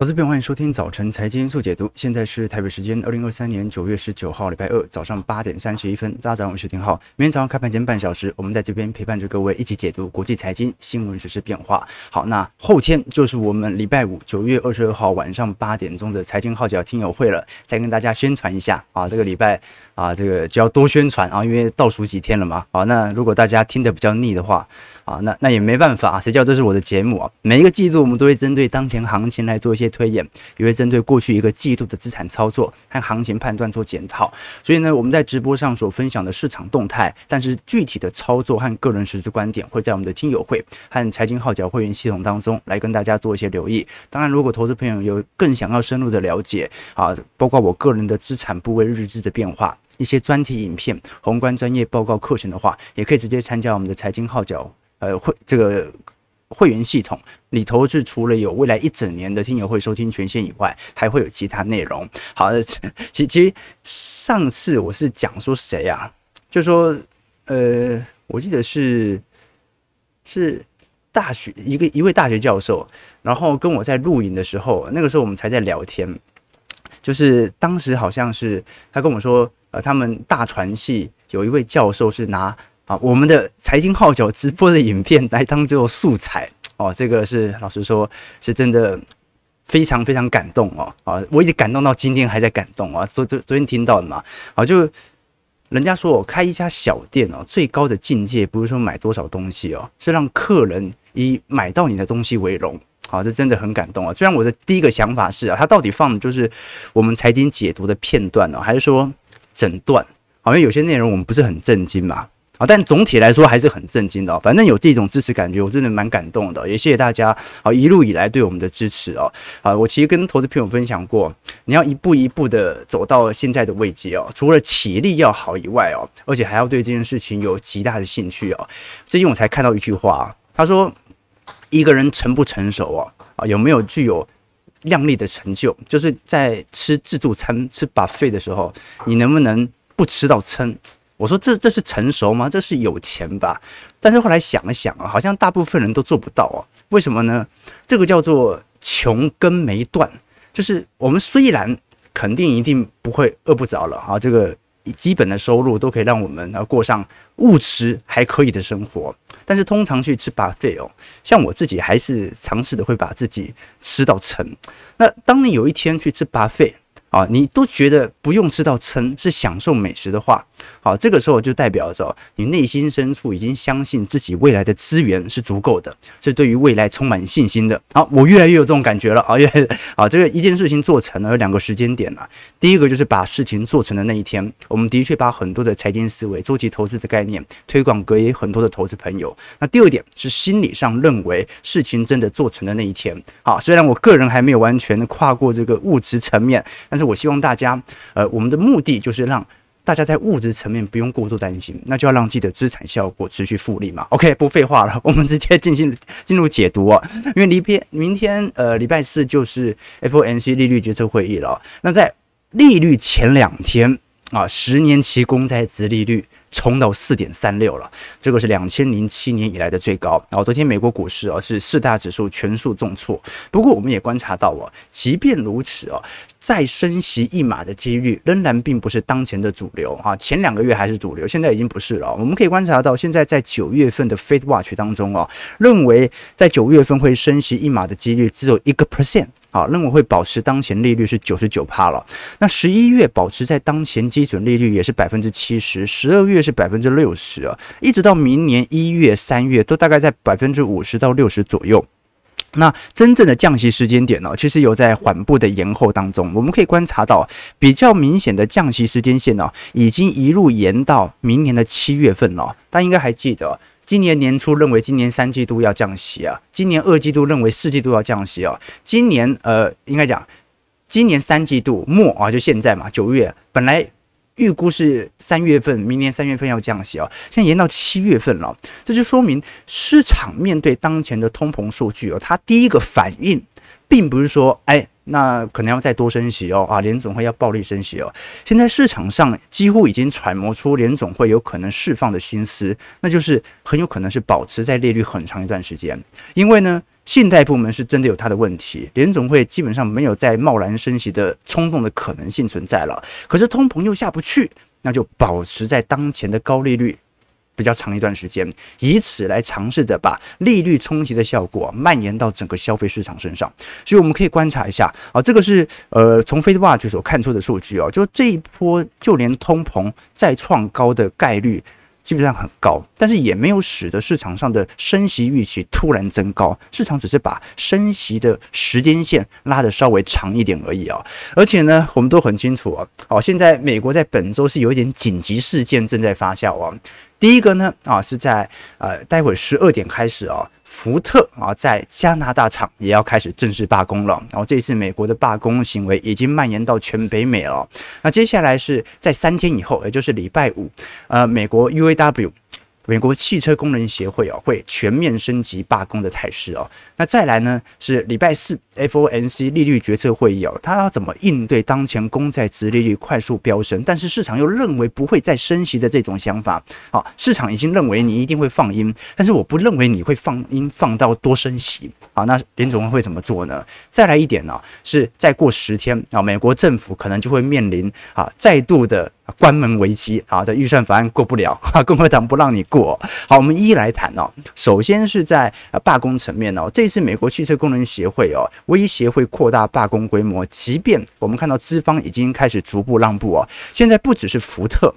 投资朋友，欢迎收听早晨财经速解读。现在是台北时间二零二三年九月十九号，礼拜二早上八点三十一分。大家早上好，我是廷浩。明天早上开盘前半小时，我们在这边陪伴着各位一起解读国际财经新闻、时事变化。好，那后天就是我们礼拜五九月二十二号晚上八点钟的财经号角听友会了。再跟大家宣传一下啊，这个礼拜啊，这个就要多宣传啊，因为倒数几天了嘛。好，那如果大家听得比较腻的话啊，那那也没办法啊，谁叫这是我的节目啊？每一个季度我们都会针对当前行情来做一些推演。也会针对过去一个季度的资产操作和行情判断做检讨，所以呢，我们在直播上所分享的市场动态，但是具体的操作和个人实质观点，会在我们的听友会和财经号角会员系统当中来跟大家做一些留意。当然，如果投资朋友有更想要深入的了解啊，包括我个人的资产部位日志的变化，一些专题影片、宏观专业报告课程的话，也可以直接参加我们的财经号角呃会这个。会员系统里头是除了有未来一整年的听友会收听权限以外，还会有其他内容。好的，其其实上次我是讲说谁啊？就说呃，我记得是是大学一个一位大学教授，然后跟我在录影的时候，那个时候我们才在聊天，就是当时好像是他跟我说，呃，他们大传系有一位教授是拿。啊，我们的财经号角直播的影片来当做素材哦，这个是老实说，是真的非常非常感动哦啊！我一直感动到今天还在感动啊！昨昨昨天听到的嘛，啊，就人家说我开一家小店哦，最高的境界不是说买多少东西哦，是让客人以买到你的东西为荣。好，这真的很感动啊！虽然我的第一个想法是啊，他到底放的就是我们财经解读的片段呢，还是说整段？好像有些内容我们不是很震惊嘛。啊，但总体来说还是很震惊的哦。反正有这种支持感觉，我真的蛮感动的。也谢谢大家啊，一路以来对我们的支持哦。啊，我其实跟投资朋友分享过，你要一步一步的走到现在的位置哦，除了体力要好以外哦，而且还要对这件事情有极大的兴趣哦。最近我才看到一句话，他说一个人成不成熟哦，啊，有没有具有亮丽的成就，就是在吃自助餐吃 buffet 的时候，你能不能不吃到撑？我说这这是成熟吗？这是有钱吧？但是后来想了想啊，好像大部分人都做不到啊。为什么呢？这个叫做穷根没断，就是我们虽然肯定一定不会饿不着了啊，这个基本的收入都可以让我们啊过上物质还可以的生活，但是通常去吃 buffet 哦，像我自己还是尝试的会把自己吃到撑。那当你有一天去吃 buffet，啊，你都觉得不用吃到撑，是享受美食的话，好，这个时候就代表着你内心深处已经相信自己未来的资源是足够的，是对于未来充满信心的。好，我越来越有这种感觉了啊，越啊，这个一件事情做成了有两个时间点了。第一个就是把事情做成的那一天，我们的确把很多的财经思维、周期投资的概念推广给很多的投资朋友。那第二点是心理上认为事情真的做成的那一天。好，虽然我个人还没有完全的跨过这个物质层面，是我希望大家，呃，我们的目的就是让大家在物质层面不用过度担心，那就要让自己的资产效果持续复利嘛。OK，不废话了，我们直接进行进入解读啊。因为离偏明天，呃，礼拜四就是 FOMC 利率决策会议了。那在利率前两天啊，十年期公债值利率。冲到四点三六了，这个是两千零七年以来的最高。然后昨天美国股市啊是四大指数全数重挫，不过我们也观察到啊，即便如此啊，再升息一码的几率仍然并不是当前的主流啊。前两个月还是主流，现在已经不是了。我们可以观察到，现在在九月份的 Fed Watch 当中啊，认为在九月份会升息一码的几率只有一个 percent。好，认为会保持当前利率是九十九趴了。那十一月保持在当前基准利率也是百分之七十，十二月是百分之六十啊，一直到明年一月、三月都大概在百分之五十到六十左右。那真正的降息时间点呢，其实有在缓步的延后当中。我们可以观察到比较明显的降息时间线呢，已经一路延到明年的七月份了。大家应该还记得。今年年初认为今年三季度要降息啊，今年二季度认为四季度要降息啊，今年呃应该讲，今年三季度末啊就现在嘛九月本来预估是三月份，明年三月份要降息啊，现在延到七月份了，这就说明市场面对当前的通膨数据哦，它第一个反应并不是说哎。那可能要再多升息哦，啊，联总会要暴力升息哦。现在市场上几乎已经揣摩出联总会有可能释放的心思，那就是很有可能是保持在利率很长一段时间，因为呢，信贷部门是真的有它的问题，联总会基本上没有再贸然升息的冲动的可能性存在了。可是通膨又下不去，那就保持在当前的高利率。比较长一段时间，以此来尝试着把利率冲击的效果蔓延到整个消费市场身上。所以我们可以观察一下啊，这个是呃从 FedWatch 所看出的数据哦，就这一波就连通膨再创高的概率。基本上很高，但是也没有使得市场上的升息预期突然增高，市场只是把升息的时间线拉得稍微长一点而已啊。而且呢，我们都很清楚啊，好，现在美国在本周是有一点紧急事件正在发酵啊。第一个呢啊是在呃待会十二点开始啊。福特啊，在加拿大厂也要开始正式罢工了。然后这一次美国的罢工行为已经蔓延到全北美了。那接下来是在三天以后，也就是礼拜五，呃，美国 UAW。美国汽车工人协会哦，会全面升级罢工的态势哦。那再来呢，是礼拜四 FOMC 利率决策会议哦，它要怎么应对当前公债殖利率快速飙升，但是市场又认为不会再升息的这种想法？好，市场已经认为你一定会放鹰，但是我不认为你会放鹰放到多升息。好，那联总会会怎么做呢？再来一点呢，是再过十天啊，美国政府可能就会面临啊再度的。关门危机啊！这预算法案过不了，共和党不让你过。好，我们一一来谈哦。首先是在罢工层面哦，这次美国汽车工人协会哦，威胁会扩大罢工规模，即便我们看到资方已经开始逐步让步啊。现在不只是福特。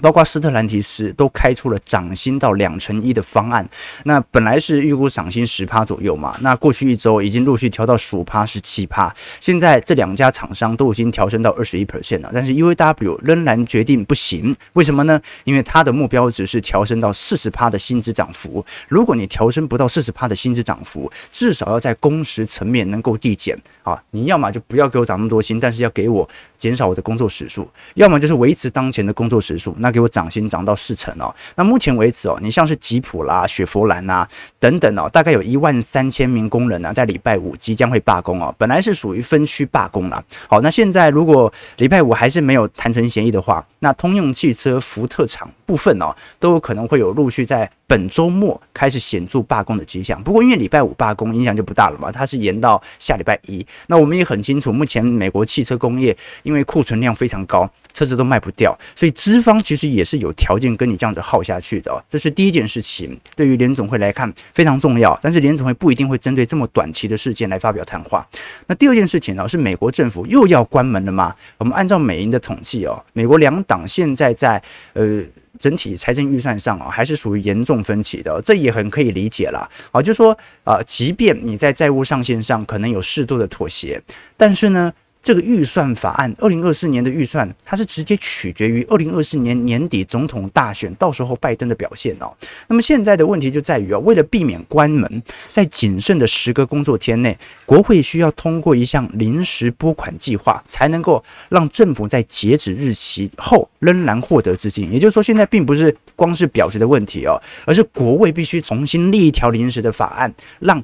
包括斯特兰提斯都开出了涨薪到两成一的方案，那本来是预估涨薪十趴左右嘛，那过去一周已经陆续调到十五趴、十七趴，现在这两家厂商都已经调升到二十一 percent 了，但是 UAW 仍然决定不行，为什么呢？因为它的目标值是调升到四十趴的薪资涨幅，如果你调升不到四十趴的薪资涨幅，至少要在工时层面能够递减啊，你要么就不要给我涨那么多薪，但是要给我减少我的工作时数，要么就是维持当前的工作时数，那。给我涨薪涨到四成哦，那目前为止哦，你像是吉普啦、雪佛兰呐等等哦，大概有一万三千名工人呢，在礼拜五即将会罢工哦。本来是属于分区罢工啦。好，那现在如果礼拜五还是没有谈成协议的话，那通用汽车、福特厂部分哦，都有可能会有陆续在本周末开始显著罢工的迹象。不过因为礼拜五罢工影响就不大了嘛，它是延到下礼拜一。那我们也很清楚，目前美国汽车工业因为库存量非常高，车子都卖不掉，所以资方其实。也是有条件跟你这样子耗下去的，这是第一件事情，对于联总会来看非常重要。但是联总会不一定会针对这么短期的事件来发表谈话。那第二件事情呢，是美国政府又要关门了吗？我们按照美银的统计哦，美国两党现在在呃整体财政预算上啊，还是属于严重分歧的，这也很可以理解了。啊，就说啊，即便你在债务上限上可能有适度的妥协，但是呢。这个预算法案，二零二四年的预算，它是直接取决于二零二四年年底总统大选到时候拜登的表现哦。那么现在的问题就在于啊，为了避免关门，在仅剩的十个工作天内，国会需要通过一项临时拨款计划，才能够让政府在截止日期后仍然获得资金。也就是说，现在并不是光是表决的问题哦，而是国会必须重新立一条临时的法案，让。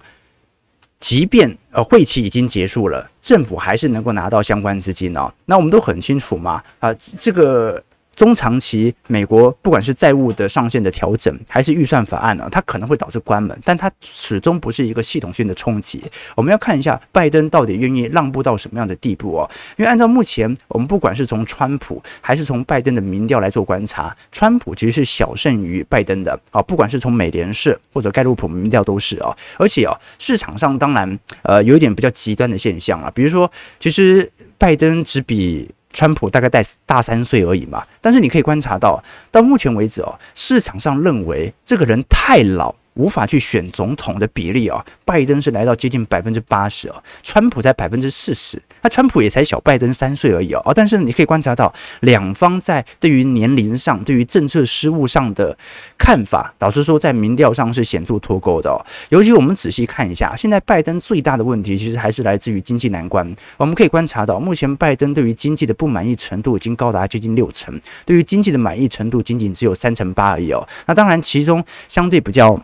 即便呃会期已经结束了，政府还是能够拿到相关资金哦。那我们都很清楚嘛，啊，这个。中长期，美国不管是债务的上限的调整，还是预算法案呢，它可能会导致关门，但它始终不是一个系统性的冲击。我们要看一下拜登到底愿意让步到什么样的地步哦。因为按照目前我们不管是从川普还是从拜登的民调来做观察，川普其实是小胜于拜登的啊。不管是从美联社或者盖洛普民调都是啊。而且啊，市场上当然呃有一点比较极端的现象啊，比如说其实拜登只比。川普大概大大三岁而已嘛，但是你可以观察到，到目前为止哦，市场上认为这个人太老。无法去选总统的比例啊，拜登是来到接近百分之八十啊，川普才百分之四十，那川普也才小拜登三岁而已哦，但是你可以观察到，两方在对于年龄上、对于政策失误上的看法，导致说在民调上是显著脱钩的哦。尤其我们仔细看一下，现在拜登最大的问题其实还是来自于经济难关。我们可以观察到，目前拜登对于经济的不满意程度已经高达接近六成，对于经济的满意程度仅仅只有三成八而已哦。那当然，其中相对比较。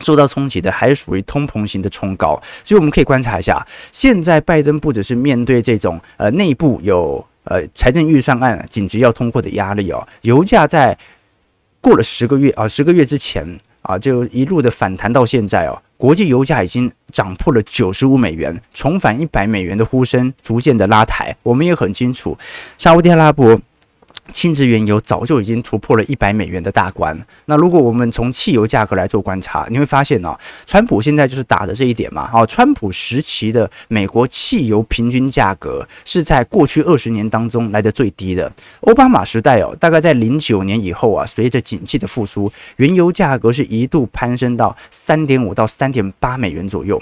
受到冲击的还是属于通膨型的冲高，所以我们可以观察一下，现在拜登不只是面对这种呃内部有呃财政预算案紧急要通过的压力哦，油价在过了十个月啊十个月之前啊就一路的反弹到现在哦。国际油价已经涨破了九十五美元，重返一百美元的呼声逐渐的拉抬。我们也很清楚，沙乌地阿拉伯。轻质原油早就已经突破了一百美元的大关。那如果我们从汽油价格来做观察，你会发现哦，川普现在就是打着这一点嘛。哦，川普时期的美国汽油平均价格是在过去二十年当中来的最低的。奥巴马时代哦，大概在零九年以后啊，随着景气的复苏，原油价格是一度攀升到三点五到三点八美元左右。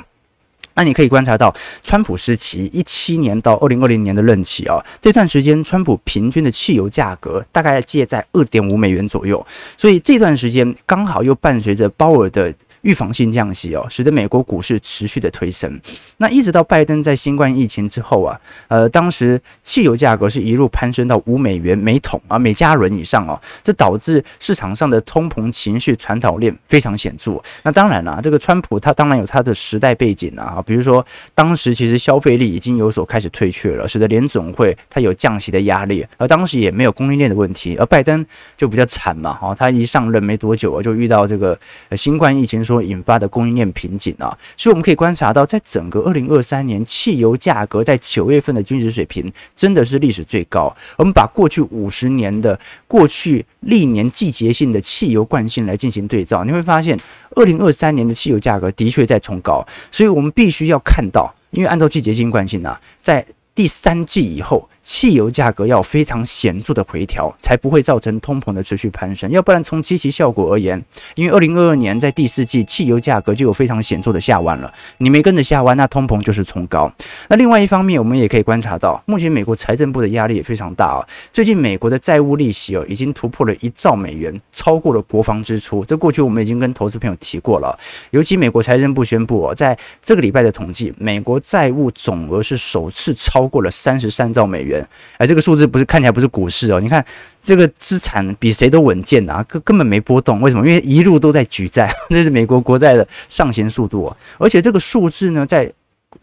那你可以观察到，川普时期一七年到二零二零年的任期啊，这段时间川普平均的汽油价格大概介在二点五美元左右，所以这段时间刚好又伴随着鲍尔的。预防性降息哦，使得美国股市持续的推升。那一直到拜登在新冠疫情之后啊，呃，当时汽油价格是一路攀升到五美元每桶啊，每加仑以上哦，这导致市场上的通膨情绪传导链非常显著。那当然了，这个川普他当然有他的时代背景啊，比如说当时其实消费力已经有所开始退却了，使得联总会它有降息的压力，而当时也没有供应链的问题。而拜登就比较惨嘛，哈，他一上任没多久啊，就遇到这个新冠疫情所。引发的供应链瓶颈啊，所以我们可以观察到，在整个二零二三年，汽油价格在九月份的均值水平真的是历史最高。我们把过去五十年的过去历年季节性的汽油惯性来进行对照，你会发现，二零二三年的汽油价格的确在冲高。所以我们必须要看到，因为按照季节性惯性呢，在第三季以后。汽油价格要非常显著的回调，才不会造成通膨的持续攀升。要不然，从积极效果而言，因为二零二二年在第四季汽油价格就有非常显著的下弯了，你没跟着下弯，那通膨就是冲高。那另外一方面，我们也可以观察到，目前美国财政部的压力也非常大啊。最近美国的债务利息哦，已经突破了一兆美元，超过了国防支出。这过去我们已经跟投资朋友提过了，尤其美国财政部宣布哦，在这个礼拜的统计，美国债务总额是首次超过了三十三兆美元。哎，这个数字不是看起来不是股市哦，你看这个资产比谁都稳健啊，根根本没波动。为什么？因为一路都在举债，这是美国国债的上行速度哦。而且这个数字呢，在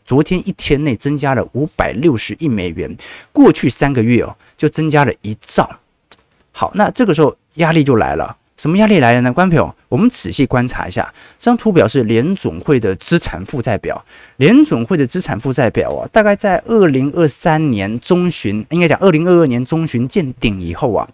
昨天一天内增加了五百六十亿美元，过去三个月哦就增加了一兆。好，那这个时候压力就来了。什么压力来了呢？观众朋友，我们仔细观察一下，这张图表是联总会的资产负债表。联总会的资产负债表啊，大概在二零二三年中旬，应该讲二零二二年中旬见顶以后啊。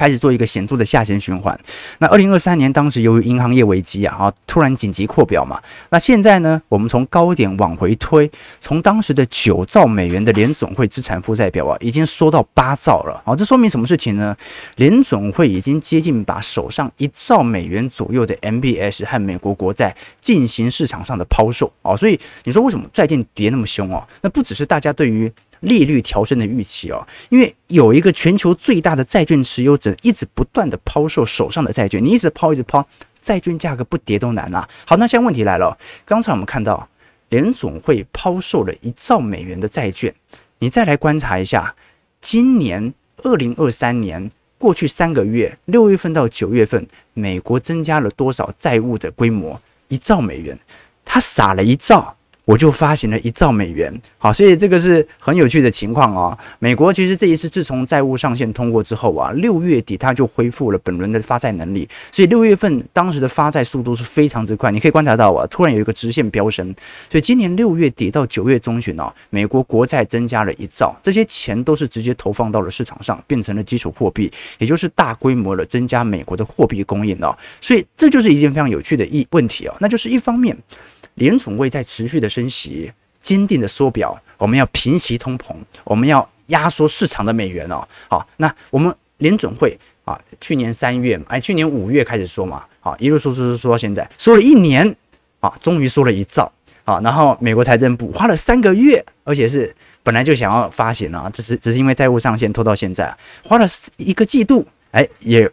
开始做一个显著的下行循环。那二零二三年当时由于银行业危机啊，啊，突然紧急扩表嘛。那现在呢，我们从高点往回推，从当时的九兆美元的联总会资产负债表啊，已经缩到八兆了。好，这说明什么事情呢？联总会已经接近把手上一兆美元左右的 MBS 和美国国债进行市场上的抛售啊。所以你说为什么债券跌那么凶哦？那不只是大家对于利率调升的预期哦，因为有一个全球最大的债券持有者一直不断的抛售手上的债券，你一直抛一直抛，债券价格不跌都难啊。好，那现在问题来了，刚才我们看到联总会抛售了一兆美元的债券，你再来观察一下，今年二零二三年过去三个月，六月份到九月份，美国增加了多少债务的规模？一兆美元，他撒了一兆。我就发行了一兆美元，好，所以这个是很有趣的情况哦。美国其实这一次自从债务上限通过之后啊，六月底它就恢复了本轮的发债能力，所以六月份当时的发债速度是非常之快。你可以观察到啊，突然有一个直线飙升，所以今年六月底到九月中旬哦，美国国债增加了一兆，这些钱都是直接投放到了市场上，变成了基础货币，也就是大规模的增加美国的货币供应哦。所以这就是一件非常有趣的一问题哦，那就是一方面。联储会在持续的升息，坚定的缩表，我们要平息通膨，我们要压缩市场的美元哦。好，那我们联准会啊，去年三月，哎，去年五月开始说嘛，好，一路说说说说到现在，说了一年啊，终于说了一兆啊。然后美国财政部花了三个月，而且是本来就想要发行了，只是只是因为债务上限拖到现在，花了一个季度，哎，也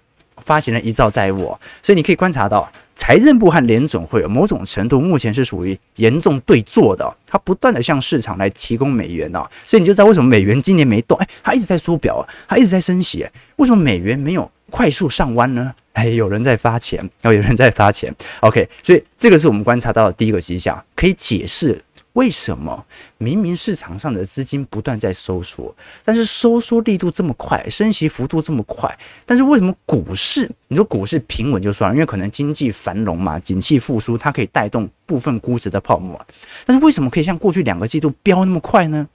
发行了一兆债务，所以你可以观察到。财政部和联总会有某种程度目前是属于严重对坐的，它不断的向市场来提供美元啊，所以你就知道为什么美元今年没动，哎，它一直在缩表，它一直在升息，为什么美元没有快速上弯呢？哎，有人在发钱，然后有人在发钱，OK，所以这个是我们观察到的第一个迹象，可以解释为什么明明市场上的资金不断在收缩，但是收缩力度这么快，升息幅度这么快，但是为什么股市？你说股市平稳就算了，因为可能经济繁荣嘛，景气复苏，它可以带动部分估值的泡沫。但是为什么可以像过去两个季度飙那么快呢？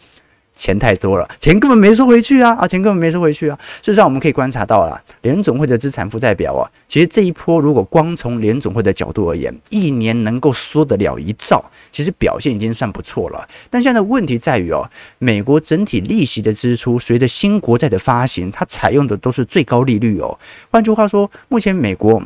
钱太多了，钱根本没收回去啊！啊，钱根本没收回去啊！事实上，我们可以观察到了，联总会的资产负债表啊，其实这一波如果光从联总会的角度而言，一年能够缩得了一兆，其实表现已经算不错了。但现在问题在于哦，美国整体利息的支出随着新国债的发行，它采用的都是最高利率哦。换句话说，目前美国。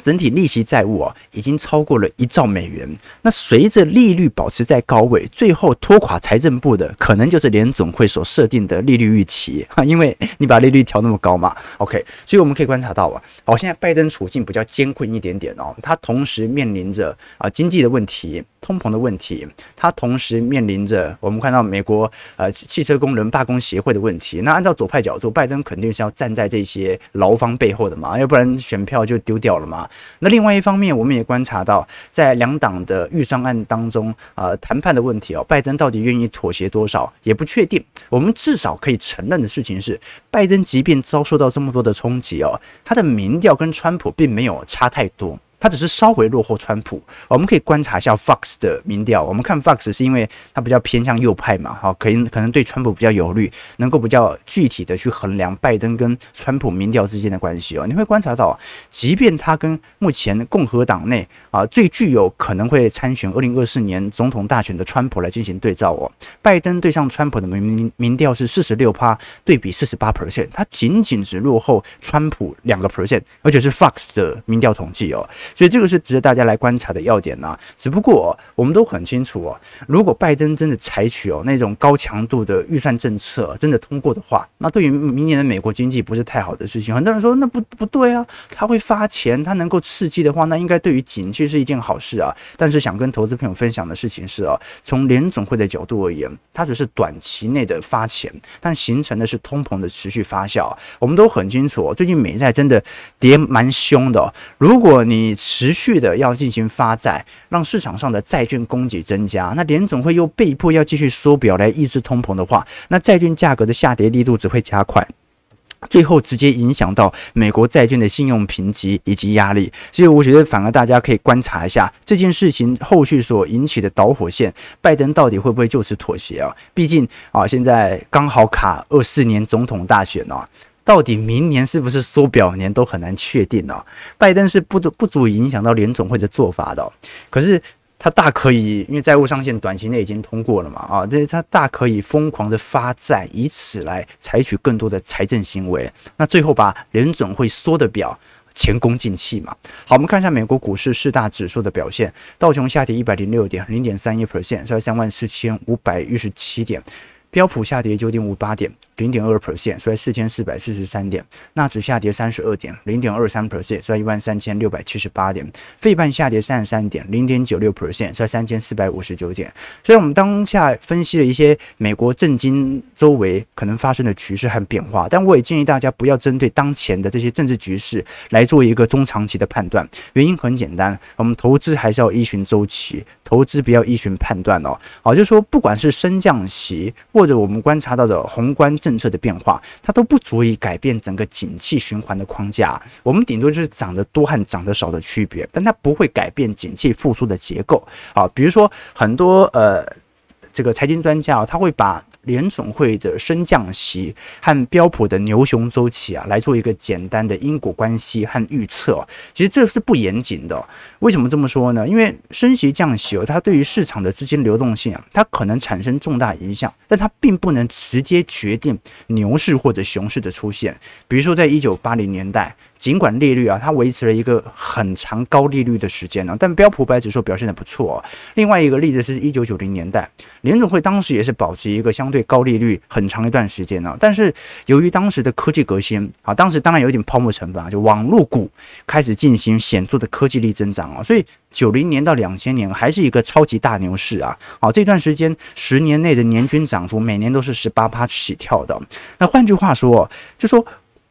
整体利息债务啊，已经超过了一兆美元。那随着利率保持在高位，最后拖垮财政部的，可能就是联总会所设定的利率预期哈，因为你把利率调那么高嘛。OK，所以我们可以观察到啊，好，现在拜登处境比较艰困一点点哦，他同时面临着啊经济的问题。通膨的问题，它同时面临着我们看到美国呃汽车工人罢工协会的问题。那按照左派角度，拜登肯定是要站在这些劳方背后的嘛，要不然选票就丢掉了嘛。那另外一方面，我们也观察到，在两党的预算案当中，呃，谈判的问题哦，拜登到底愿意妥协多少也不确定。我们至少可以承认的事情是，拜登即便遭受到这么多的冲击哦，他的民调跟川普并没有差太多。他只是稍微落后川普，我们可以观察一下 Fox 的民调。我们看 Fox 是因为它比较偏向右派嘛，好，可以可能对川普比较有利，能够比较具体的去衡量拜登跟川普民调之间的关系哦。你会观察到，即便他跟目前共和党内啊最具有可能会参选二零二四年总统大选的川普来进行对照哦，拜登对上川普的民民调是四十六趴对比四十八 percent，他仅仅只落后川普两个 percent，而且是 Fox 的民调统计哦。所以这个是值得大家来观察的要点呢、只不过我们都很清楚哦，如果拜登真的采取哦那种高强度的预算政策真的通过的话，那对于明年的美国经济不是太好的事情。很多人说那不不对啊，他会发钱，他能够刺激的话，那应该对于景气是一件好事啊。但是想跟投资朋友分享的事情是啊，从联总会的角度而言，它只是短期内的发钱，但形成的是通膨的持续发酵。我们都很清楚，最近美债真的跌蛮凶的。如果你持续的要进行发债，让市场上的债券供给增加，那联总会又被迫要继续缩表来抑制通膨的话，那债券价格的下跌力度只会加快，最后直接影响到美国债券的信用评级以及压力。所以我觉得反而大家可以观察一下这件事情后续所引起的导火线，拜登到底会不会就此妥协啊？毕竟啊，现在刚好卡二四年总统大选啊。到底明年是不是缩表年都很难确定哦。拜登是不不足以影响到联总会的做法的，可是他大可以，因为债务上限短期内已经通过了嘛，啊，这他大可以疯狂的发债，以此来采取更多的财政行为，那最后把联总会缩的表前功尽弃嘛。好，我们看一下美国股市四大指数的表现，道琼下跌一百零六点，零点三一 percent，在三万四千五百一十七点。标普下跌九点五八点，零点二 percent，衰四千四百四十三点。纳指下跌三十二点，零点二三 percent，衰一万三千六百七十八点。费半下跌三十三点，零点九六 percent，衰三千四百五十九点。所以，我们当下分析了一些美国政经周围可能发生的局势和变化，但我也建议大家不要针对当前的这些政治局势来做一个中长期的判断。原因很简单，我们投资还是要依循周期，投资不要依循判断哦。好，就是说，不管是升降息。或者我们观察到的宏观政政策的变化，它都不足以改变整个景气循环的框架。我们顶多就是涨得多和涨得少的区别，但它不会改变景气复苏的结构。啊，比如说很多呃，这个财经专家啊，他会把。联总会的升降息和标普的牛熊周期啊，来做一个简单的因果关系和预测。其实这是不严谨的。为什么这么说呢？因为升息降息哦，它对于市场的资金流动性啊，它可能产生重大影响，但它并不能直接决定牛市或者熊市的出现。比如说，在一九八零年代。尽管利率啊，它维持了一个很长高利率的时间呢，但标普五百指数表现得不错。哦另外一个例子是一九九零年代，联总会当时也是保持一个相对高利率很长一段时间呢。但是由于当时的科技革新啊，当时当然有一点泡沫成分啊，就网络股开始进行显著的科技力增长啊，所以九零年到两千年还是一个超级大牛市啊。好，这段时间十年内的年均涨幅每年都是十八趴起跳的。那换句话说，就说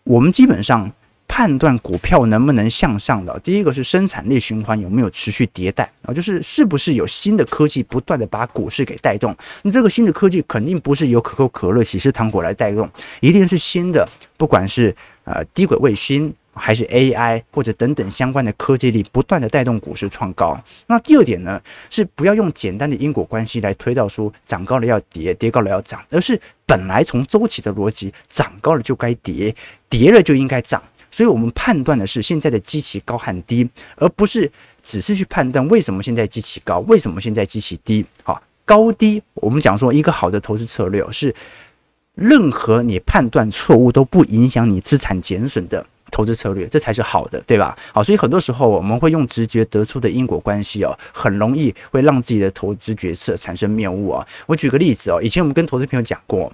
我们基本上。判断股票能不能向上的，第一个是生产力循环有没有持续迭代啊，就是是不是有新的科技不断的把股市给带动。你这个新的科技肯定不是由可口可乐、喜事糖果来带动，一定是新的，不管是呃低轨卫星。还是 AI 或者等等相关的科技力不断的带动股市创高。那第二点呢，是不要用简单的因果关系来推导出涨高了要跌，跌高了要涨，而是本来从周期的逻辑，涨高了就该跌，跌了就应该涨。所以我们判断的是现在的基期高和低，而不是只是去判断为什么现在基期高，为什么现在基期低。好，高低我们讲说一个好的投资策略是，任何你判断错误都不影响你资产减损的。投资策略，这才是好的，对吧？好，所以很多时候我们会用直觉得出的因果关系哦，很容易会让自己的投资决策产生谬误啊。我举个例子哦，以前我们跟投资朋友讲过，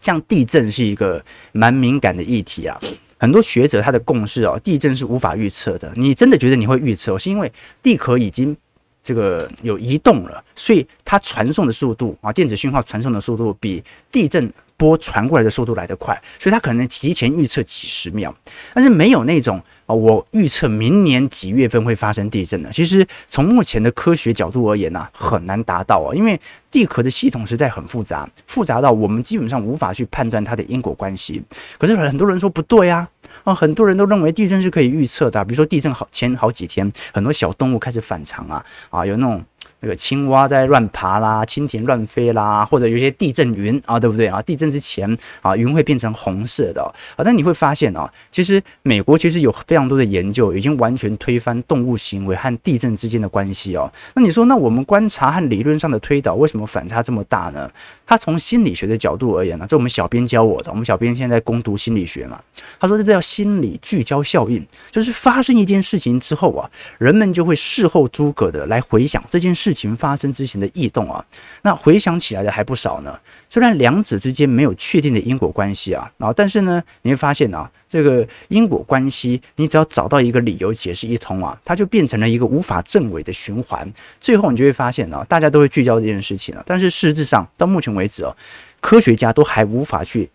像地震是一个蛮敏感的议题啊，很多学者他的共识哦，地震是无法预测的。你真的觉得你会预测，是因为地壳已经这个有移动了，所以它传送的速度啊，电子讯号传送的速度比地震。波传过来的速度来得快，所以它可能提前预测几十秒，但是没有那种啊，我预测明年几月份会发生地震的。其实从目前的科学角度而言呢，很难达到啊，因为地壳的系统实在很复杂，复杂到我们基本上无法去判断它的因果关系。可是很多人说不对啊，啊，很多人都认为地震是可以预测的，比如说地震好前好几天，很多小动物开始反常啊，啊，有那种。那个青蛙在乱爬啦，蜻蜓乱飞啦，或者有些地震云啊，对不对啊？地震之前啊，云会变成红色的啊。但你会发现啊，其实美国其实有非常多的研究，已经完全推翻动物行为和地震之间的关系哦。那你说，那我们观察和理论上的推导，为什么反差这么大呢？他从心理学的角度而言呢，这我们小编教我的，我们小编现在在攻读心理学嘛。他说这叫心理聚焦效应，就是发生一件事情之后啊，人们就会事后诸葛的来回想这件事。事情发生之前的异动啊，那回想起来的还不少呢。虽然两者之间没有确定的因果关系啊，然后但是呢，你会发现啊，这个因果关系，你只要找到一个理由解释一通啊，它就变成了一个无法证伪的循环。最后你就会发现啊，大家都会聚焦这件事情了，但是事实上到目前为止哦，科学家都还无法去。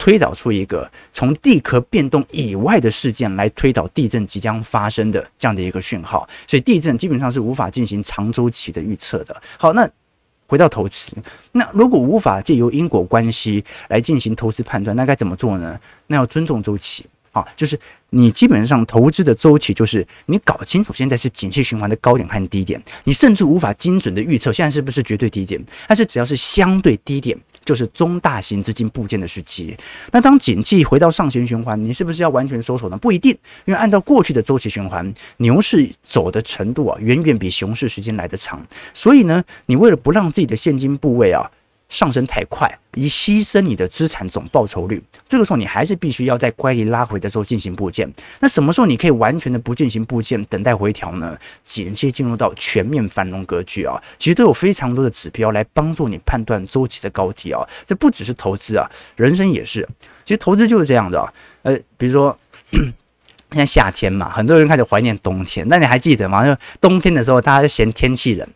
推导出一个从地壳变动以外的事件来推导地震即将发生的这样的一个讯号，所以地震基本上是无法进行长周期的预测的。好，那回到投资，那如果无法借由因果关系来进行投资判断，那该怎么做呢？那要尊重周期。啊，就是你基本上投资的周期，就是你搞清楚现在是景气循环的高点和低点，你甚至无法精准的预测现在是不是绝对低点，但是只要是相对低点，就是中大型资金部件的时机。那当景气回到上行循环，你是不是要完全收手呢？不一定，因为按照过去的周期循环，牛市走的程度啊，远远比熊市时间来的长，所以呢，你为了不让自己的现金部位啊。上升太快，以牺牲你的资产总报酬率。这个时候，你还是必须要在乖离拉回的时候进行部件。那什么时候你可以完全的不进行部件，等待回调呢？紧接进入到全面繁荣格局啊，其实都有非常多的指标来帮助你判断周期的高低啊。这不只是投资啊，人生也是。其实投资就是这样的啊。呃，比如说现在夏天嘛，很多人开始怀念冬天。那你还记得吗？就冬天的时候，大家嫌天气冷。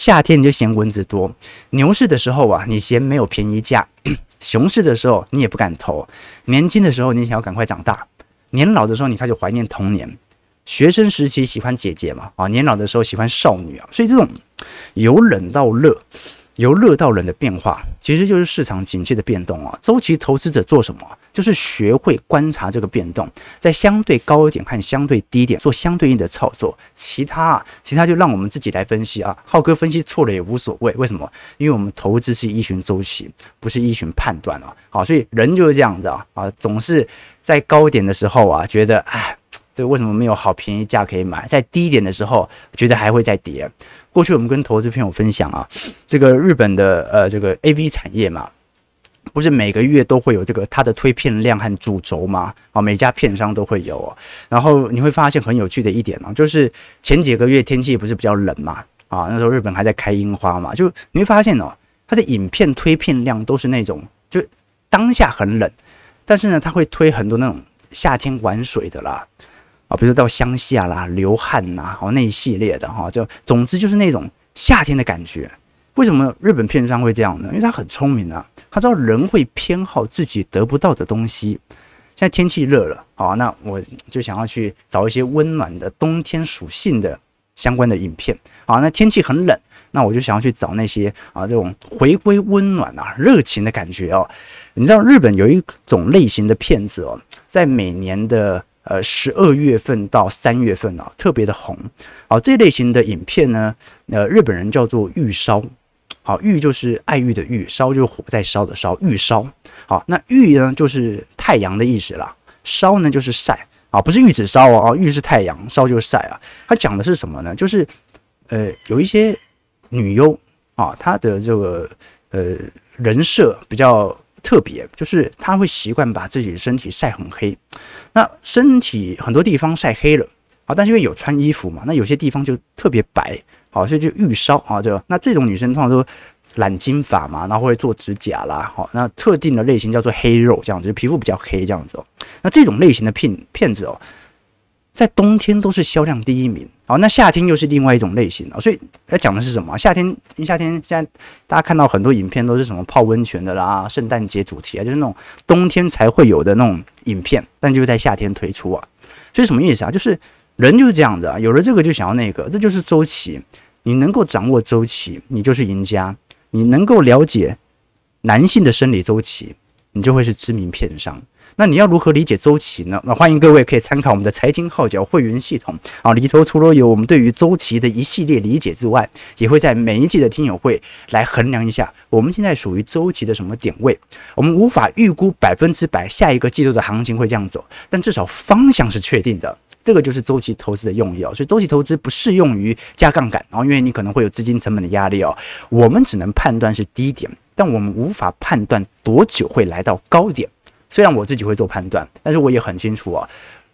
夏天你就嫌蚊子多，牛市的时候啊，你嫌没有便宜价；熊市的时候你也不敢投。年轻的时候你想要赶快长大，年老的时候你开始怀念童年。学生时期喜欢姐姐嘛，啊，年老的时候喜欢少女啊。所以这种由冷到热。由热到冷的变化，其实就是市场景气的变动啊。周期投资者做什么？就是学会观察这个变动，在相对高一点和相对低点做相对应的操作。其他啊，其他就让我们自己来分析啊。浩哥分析错了也无所谓，为什么？因为我们投资是依循周期，不是依循判断啊。好，所以人就是这样子啊啊，总是在高点的时候啊，觉得哎。这为什么没有好便宜价可以买？在低点的时候，觉得还会再跌。过去我们跟投资朋友分享啊，这个日本的呃这个 AV 产业嘛，不是每个月都会有这个它的推片量和主轴吗？啊，每家片商都会有哦。然后你会发现很有趣的一点啊，就是前几个月天气不是比较冷嘛？啊，那时候日本还在开樱花嘛，就你会发现哦，它的影片推片量都是那种，就当下很冷，但是呢，它会推很多那种夏天玩水的啦。啊，比如说到乡下啦、流汗呐，哦那一系列的哈，就总之就是那种夏天的感觉。为什么日本片商会这样呢？因为他很聪明啊，他知道人会偏好自己得不到的东西。现在天气热了，好，那我就想要去找一些温暖的冬天属性的相关的影片。好，那天气很冷，那我就想要去找那些啊这种回归温暖啊热情的感觉哦。你知道日本有一种类型的片子哦，在每年的呃十二月份到三月份啊特别的红。好，这类型的影片呢，呃，日本人叫做御烧。好，御就是爱玉的玉，烧就是火在烧的烧，御烧。好，那玉呢就是太阳的意思啦，烧呢就是晒啊，不是玉子烧哦，玉是太阳，烧就是晒啊。它讲的是什么呢？就是呃，有一些女优啊，她的这个呃人设比较特别，就是她会习惯把自己的身体晒很黑，那身体很多地方晒黑了啊，但是因为有穿衣服嘛，那有些地方就特别白。好，所以就欲烧啊，就那这种女生通常都染金发嘛，然后会做指甲啦，好，那特定的类型叫做黑肉这样子，皮肤比较黑这样子哦。那这种类型的骗骗子哦，在冬天都是销量第一名。好，那夏天又是另外一种类型啊。所以要讲的是什么？夏天，因为夏天现在大家看到很多影片都是什么泡温泉的啦，圣诞节主题啊，就是那种冬天才会有的那种影片，但就是在夏天推出啊。所以什么意思啊？就是。人就是这样子啊，有了这个就想要那个，这就是周期。你能够掌握周期，你就是赢家。你能够了解男性的生理周期，你就会是知名片商。那你要如何理解周期呢？那欢迎各位可以参考我们的财经号角会员系统啊，里头除了有我们对于周期的一系列理解之外，也会在每一季的听友会来衡量一下我们现在属于周期的什么点位。我们无法预估百分之百下一个季度的行情会这样走，但至少方向是确定的。这个就是周期投资的用意哦，所以周期投资不适用于加杠杆然哦，因为你可能会有资金成本的压力哦。我们只能判断是低点，但我们无法判断多久会来到高点。虽然我自己会做判断，但是我也很清楚啊，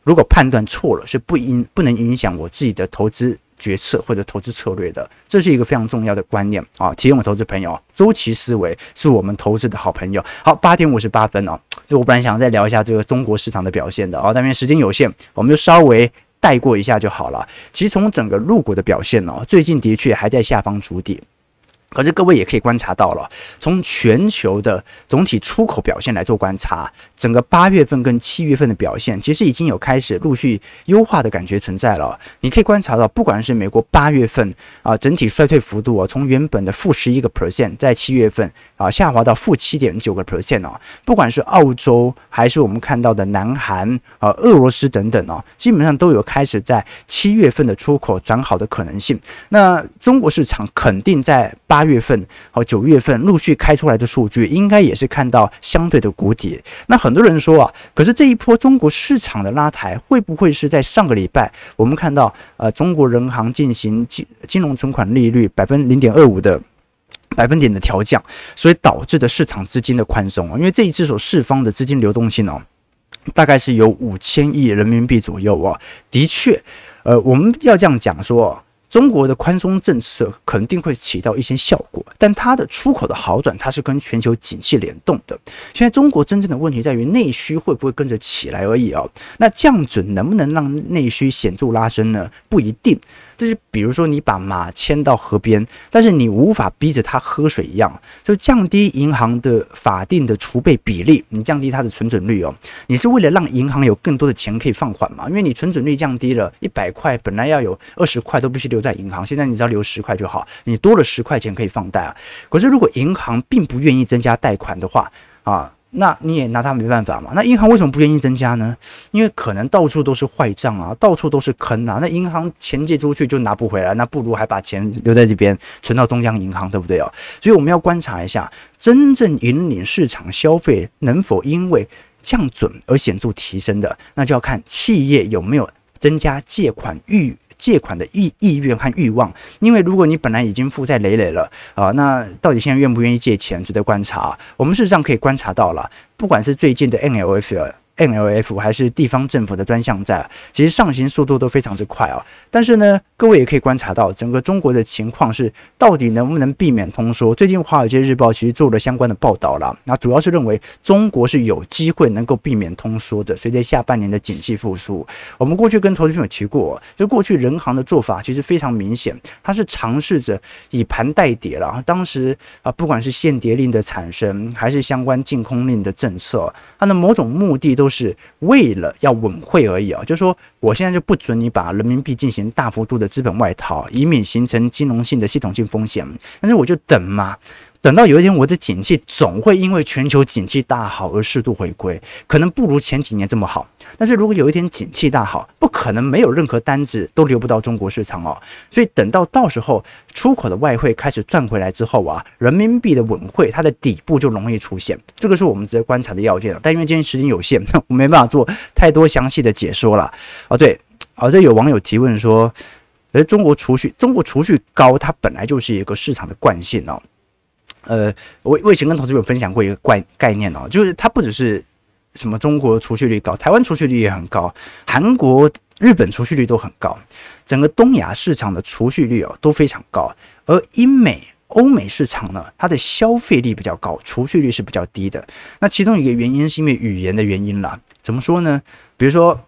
如果判断错了，是不影不能影响我自己的投资决策或者投资策略的。这是一个非常重要的观念啊，提醒我投资朋友，周期思维是我们投资的好朋友。好，八点五十八分哦。就我本来想再聊一下这个中国市场的表现的啊，但因为时间有限，我们就稍微带过一下就好了。其实从整个入股的表现哦，最近的确还在下方筑底。可是各位也可以观察到了，从全球的总体出口表现来做观察，整个八月份跟七月份的表现，其实已经有开始陆续优化的感觉存在了。你可以观察到，不管是美国八月份啊，整体衰退幅度啊，从原本的负十一个 percent，在七月份啊下滑到负七点九个 percent 啊，不管是澳洲还是我们看到的南韩啊、俄罗斯等等哦，基本上都有开始在七月份的出口转好的可能性。那中国市场肯定在八。八月份和九月份陆续开出来的数据，应该也是看到相对的谷底。那很多人说啊，可是这一波中国市场的拉抬，会不会是在上个礼拜我们看到呃中国人行进行金金融存款利率百分零点二五的百分点的调降，所以导致的市场资金的宽松啊？因为这一次所释放的资金流动性哦，大概是有五千亿人民币左右啊。的确，呃，我们要这样讲说。中国的宽松政策肯定会起到一些效果，但它的出口的好转，它是跟全球景气联动的。现在中国真正的问题在于内需会不会跟着起来而已哦。那降准能不能让内需显著拉升呢？不一定。就是比如说，你把马牵到河边，但是你无法逼着它喝水一样，就降低银行的法定的储备比例，你降低它的存准率哦，你是为了让银行有更多的钱可以放缓嘛？因为你存准率降低了，一百块本来要有二十块都必须留在银行，现在你只要留十块就好，你多了十块钱可以放贷啊。可是如果银行并不愿意增加贷款的话啊。那你也拿他没办法嘛？那银行为什么不愿意增加呢？因为可能到处都是坏账啊，到处都是坑啊。那银行钱借出去就拿不回来，那不如还把钱留在这边存到中央银行，对不对哦？所以我们要观察一下，真正引领市场消费能否因为降准而显著提升的，那就要看企业有没有增加借款欲。借款的意意愿和欲望，因为如果你本来已经负债累累了啊，那到底现在愿不愿意借钱，值得观察。我们事实上可以观察到了，不管是最近的 NLF。NLF 还是地方政府的专项债，其实上行速度都非常之快啊。但是呢，各位也可以观察到，整个中国的情况是，到底能不能避免通缩？最近《华尔街日报》其实做了相关的报道了，那主要是认为中国是有机会能够避免通缩的。随着下半年的景气复苏，我们过去跟投资朋友提过，就过去人行的做法其实非常明显，它是尝试着以盘代跌了。当时啊，不管是限跌令的产生，还是相关禁空令的政策，它的某种目的都。都是为了要稳汇而已啊，就是说我现在就不准你把人民币进行大幅度的资本外逃，以免形成金融性的系统性风险。但是我就等嘛。等到有一天我的景气总会因为全球景气大好而适度回归，可能不如前几年这么好。但是如果有一天景气大好，不可能没有任何单子都流不到中国市场哦。所以等到到时候出口的外汇开始赚回来之后啊，人民币的稳汇它的底部就容易出现。这个是我们值得观察的要件了。但因为今天时间有限，我没办法做太多详细的解说了。哦，对，哦，这有网友提问说，而中国储蓄，中国储蓄高，它本来就是一个市场的惯性哦。呃，我我以前跟投资者分享过一个概概念哦，就是它不只是什么中国储蓄率高，台湾储蓄率也很高，韩国、日本储蓄率都很高，整个东亚市场的储蓄率哦都非常高，而英美、欧美市场呢，它的消费力比较高，储蓄率是比较低的。那其中一个原因是因为语言的原因啦，怎么说呢？比如说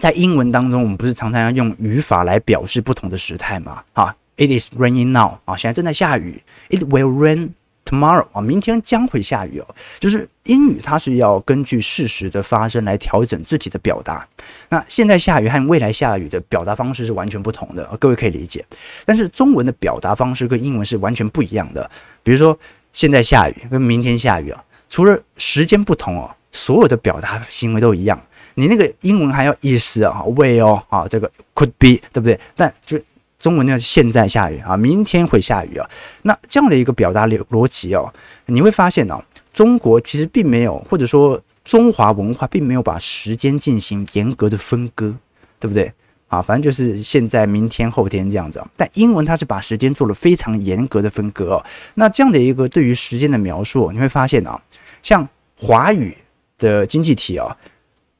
在英文当中，我们不是常常要用语法来表示不同的时态吗？啊。It is raining now 啊，现在正在下雨。It will rain tomorrow 啊，明天将会下雨哦。就是英语它是要根据事实的发生来调整自己的表达。那现在下雨和未来下雨的表达方式是完全不同的，各位可以理解。但是中文的表达方式跟英文是完全不一样的。比如说现在下雨跟明天下雨啊，除了时间不同哦，所有的表达行为都一样。你那个英文还要意思啊，will 哦啊，这个 could be 对不对？但就中文呢，现在下雨啊，明天会下雨啊。那这样的一个表达逻逻辑哦，你会发现哦，中国其实并没有，或者说中华文化并没有把时间进行严格的分割，对不对啊？反正就是现在、明天、后天这样子。但英文它是把时间做了非常严格的分割哦。那这样的一个对于时间的描述，你会发现啊，像华语的经济体啊，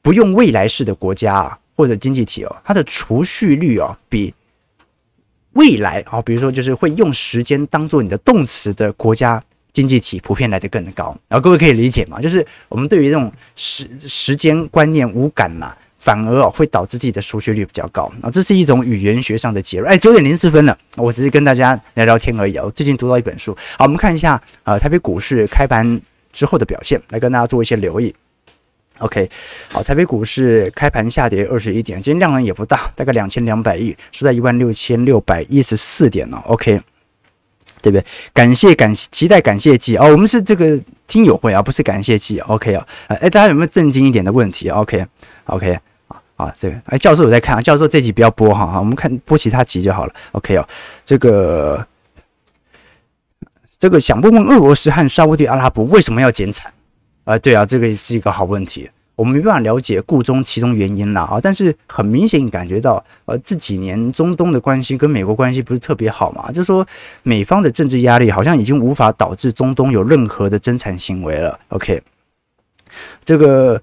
不用未来式的国家啊，或者经济体哦，它的储蓄率啊，比未来啊，比如说就是会用时间当做你的动词的国家经济体，普遍来得更高。然后各位可以理解吗？就是我们对于这种时时间观念无感嘛，反而哦会导致自己的储蓄率比较高啊，这是一种语言学上的结论。哎，九点零四分了，我只是跟大家聊聊天而已啊。我最近读到一本书，好，我们看一下啊，台北股市开盘之后的表现，来跟大家做一些留意。OK，好，台北股市开盘下跌二十一点，今天量能也不大，大概两千两百亿，收在一万六千六百一十四点了。OK，对不对？感谢感谢期待感谢季哦，我们是这个听友会啊，不是感谢季。OK 啊，哎，大家有没有正经一点的问题？OK，OK，、OK, OK, 啊，这个哎，教授有在看啊，教授这集不要播哈，我们看播其他集就好了。OK 哦，这个这个想问问俄罗斯和沙乌地阿拉伯为什么要减产？啊，对啊，这个也是一个好问题，我们没办法了解故中其中原因啦啊，但是很明显感觉到，呃，这几年中东的关系跟美国关系不是特别好嘛，就是说美方的政治压力好像已经无法导致中东有任何的增产行为了。OK，这个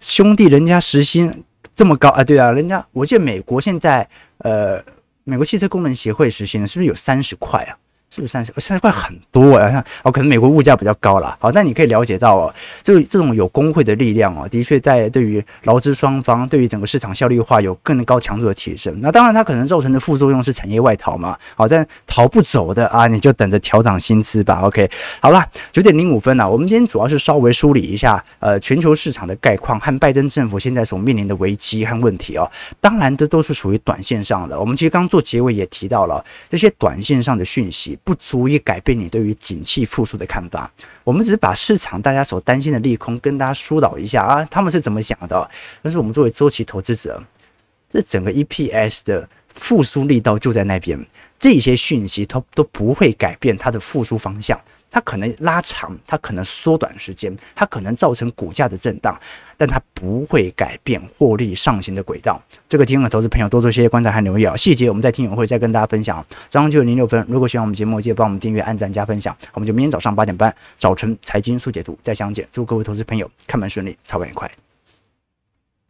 兄弟，人家时薪这么高啊，对啊，人家我记得美国现在呃，美国汽车工人协会时薪是不是有三十块啊？是不是三十？三十块很多啊！像哦，可能美国物价比较高啦。好，但你可以了解到哦，这这种有工会的力量哦，的确在对于劳资双方、对于整个市场效率化有更高强度的提升。那当然，它可能造成的副作用是产业外逃嘛。好，但逃不走的啊，你就等着调涨薪资吧。OK，好了，九点零五分了。我们今天主要是稍微梳理一下呃全球市场的概况和拜登政府现在所面临的危机和问题哦。当然，这都是属于短线上的。我们其实刚做结尾也提到了这些短线上的讯息。不足以改变你对于景气复苏的看法。我们只是把市场大家所担心的利空跟大家疏导一下啊，他们是怎么想的？但是我们作为周期投资者，这整个 EPS 的复苏力道就在那边，这些讯息它都不会改变它的复苏方向。它可能拉长，它可能缩短时间，它可能造成股价的震荡，但它不会改变获利上行的轨道。这个听众投资朋友多做些观察和留意啊，细节我们在听友会再跟大家分享。早上九点零六分，如果喜欢我们节目，记得帮我们订阅、按赞、加分享。我们就明天早上八点半，早晨财经速解读再相见。祝各位投资朋友开门顺利，操盘愉快。